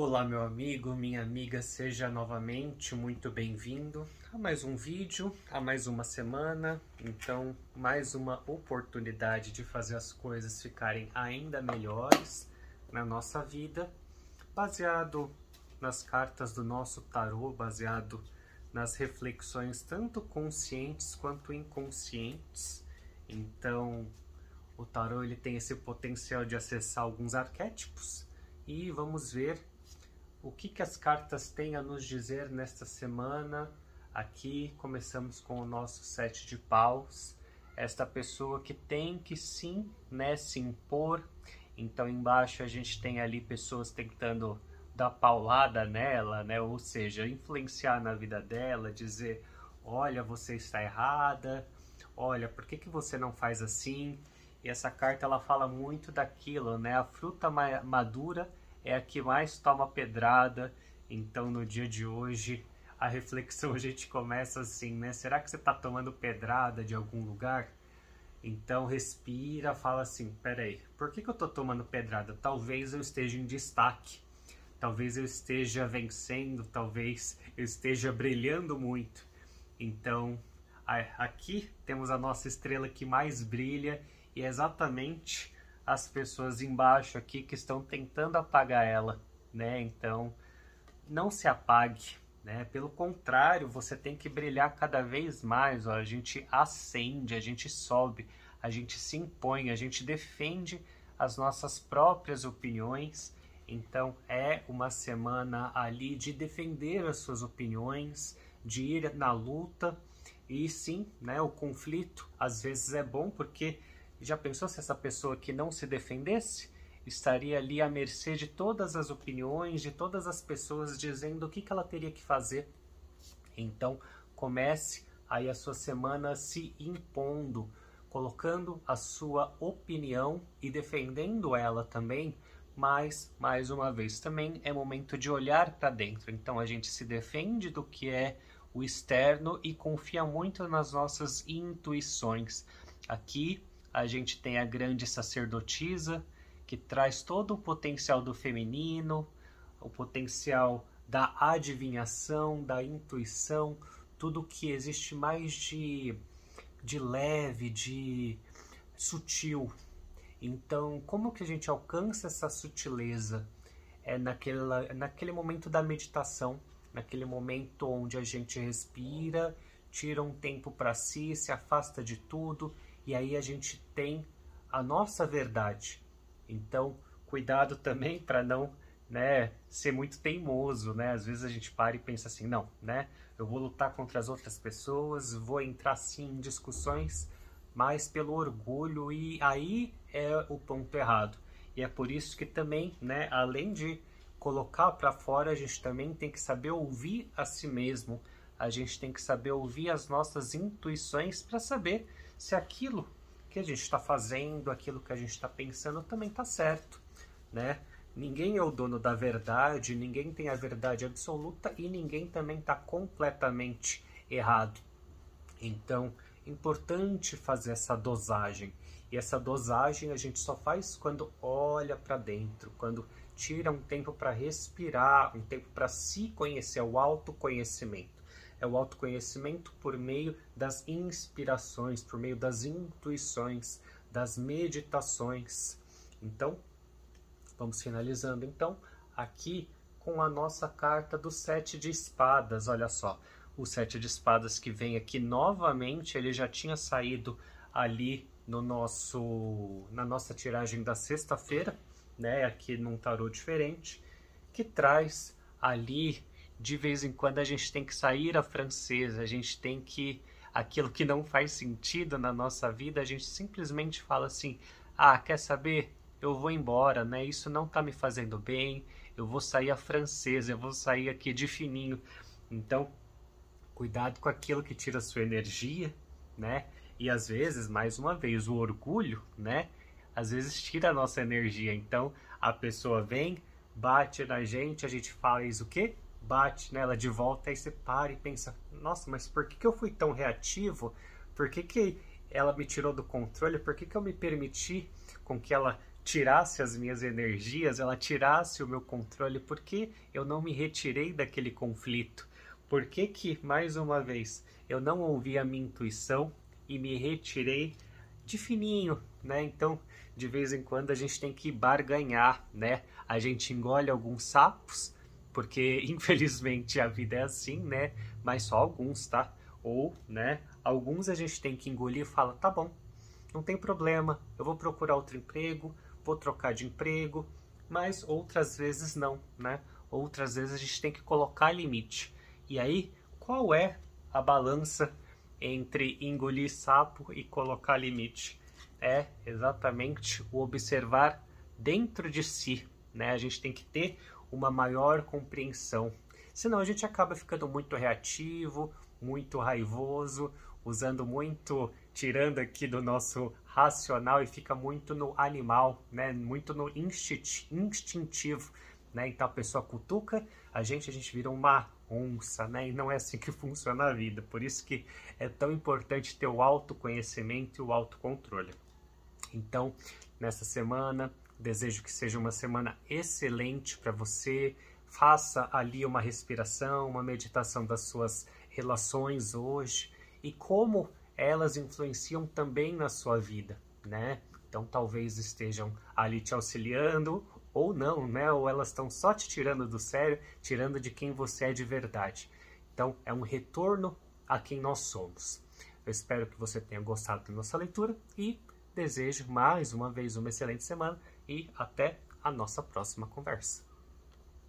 Olá, meu amigo, minha amiga, seja novamente muito bem-vindo a mais um vídeo, a mais uma semana. Então, mais uma oportunidade de fazer as coisas ficarem ainda melhores na nossa vida, baseado nas cartas do nosso tarô, baseado nas reflexões tanto conscientes quanto inconscientes. Então, o tarô ele tem esse potencial de acessar alguns arquétipos e vamos ver o que, que as cartas têm a nos dizer nesta semana. Aqui começamos com o nosso sete de paus. Esta pessoa que tem que sim, né, se impor. Então embaixo a gente tem ali pessoas tentando dar paulada nela, né, ou seja, influenciar na vida dela, dizer, olha, você está errada, olha, por que, que você não faz assim? E essa carta ela fala muito daquilo, né? A fruta madura é a que mais toma pedrada. Então, no dia de hoje, a reflexão a gente começa assim, né? Será que você está tomando pedrada de algum lugar? Então, respira, fala assim: peraí, por que, que eu estou tomando pedrada? Talvez eu esteja em destaque, talvez eu esteja vencendo, talvez eu esteja brilhando muito. Então, aqui temos a nossa estrela que mais brilha e é exatamente as pessoas embaixo aqui que estão tentando apagar ela, né? Então, não se apague, né? Pelo contrário, você tem que brilhar cada vez mais, ó. A gente acende, a gente sobe, a gente se impõe, a gente defende as nossas próprias opiniões. Então, é uma semana ali de defender as suas opiniões, de ir na luta. E sim, né, o conflito às vezes é bom porque já pensou se essa pessoa que não se defendesse estaria ali à mercê de todas as opiniões, de todas as pessoas dizendo o que, que ela teria que fazer? Então, comece aí a sua semana se impondo, colocando a sua opinião e defendendo ela também, mas mais uma vez também é momento de olhar para dentro. Então a gente se defende do que é o externo e confia muito nas nossas intuições. Aqui a gente tem a grande sacerdotisa, que traz todo o potencial do feminino, o potencial da adivinhação, da intuição, tudo que existe mais de, de leve, de sutil. Então, como que a gente alcança essa sutileza? É naquela, naquele momento da meditação, naquele momento onde a gente respira, tira um tempo para si, se afasta de tudo e aí a gente tem a nossa verdade. Então, cuidado também para não né, ser muito teimoso, né? Às vezes a gente para e pensa assim, não, né? Eu vou lutar contra as outras pessoas, vou entrar sim em discussões, mas pelo orgulho e aí é o ponto errado. E é por isso que também, né, além de colocar para fora, a gente também tem que saber ouvir a si mesmo. A gente tem que saber ouvir as nossas intuições para saber se aquilo que a gente está fazendo, aquilo que a gente está pensando também está certo, né? Ninguém é o dono da verdade, ninguém tem a verdade absoluta e ninguém também está completamente errado. Então, importante fazer essa dosagem. E essa dosagem a gente só faz quando olha para dentro, quando tira um tempo para respirar, um tempo para se conhecer, o autoconhecimento é o autoconhecimento por meio das inspirações, por meio das intuições, das meditações. Então, vamos finalizando então aqui com a nossa carta do sete de espadas. Olha só, o sete de espadas que vem aqui novamente, ele já tinha saído ali no nosso na nossa tiragem da sexta-feira, né, aqui num tarô diferente, que traz ali de vez em quando a gente tem que sair a francesa, a gente tem que aquilo que não faz sentido na nossa vida, a gente simplesmente fala assim: "Ah, quer saber? Eu vou embora, né? Isso não tá me fazendo bem. Eu vou sair a francesa, eu vou sair aqui de fininho". Então, cuidado com aquilo que tira a sua energia, né? E às vezes, mais uma vez, o orgulho, né? Às vezes tira a nossa energia. Então, a pessoa vem, bate na gente, a gente faz o quê? Bate nela de volta, aí você para e pensa, nossa, mas por que, que eu fui tão reativo? Por que, que ela me tirou do controle? Por que, que eu me permiti com que ela tirasse as minhas energias, ela tirasse o meu controle, por que eu não me retirei daquele conflito? Por que que, mais uma vez, eu não ouvi a minha intuição e me retirei de fininho, né? Então, de vez em quando a gente tem que barganhar, né? A gente engole alguns sapos, porque infelizmente a vida é assim, né? Mas só alguns, tá? Ou, né, alguns a gente tem que engolir e fala, tá bom, não tem problema, eu vou procurar outro emprego, vou trocar de emprego, mas outras vezes não, né? Outras vezes a gente tem que colocar limite. E aí, qual é a balança entre engolir sapo e colocar limite? É exatamente o observar dentro de si, né? A gente tem que ter uma maior compreensão. Senão a gente acaba ficando muito reativo, muito raivoso, usando muito, tirando aqui do nosso racional e fica muito no animal, né? Muito no instintivo, né? Então a pessoa cutuca a gente, a gente vira uma onça, né? E não é assim que funciona a vida. Por isso que é tão importante ter o autoconhecimento e o autocontrole. Então, nessa semana, desejo que seja uma semana excelente para você. Faça ali uma respiração, uma meditação das suas relações hoje e como elas influenciam também na sua vida, né? Então talvez estejam ali te auxiliando ou não, né? Ou elas estão só te tirando do sério, tirando de quem você é de verdade. Então é um retorno a quem nós somos. Eu espero que você tenha gostado da nossa leitura e desejo mais uma vez uma excelente semana e até a nossa próxima conversa.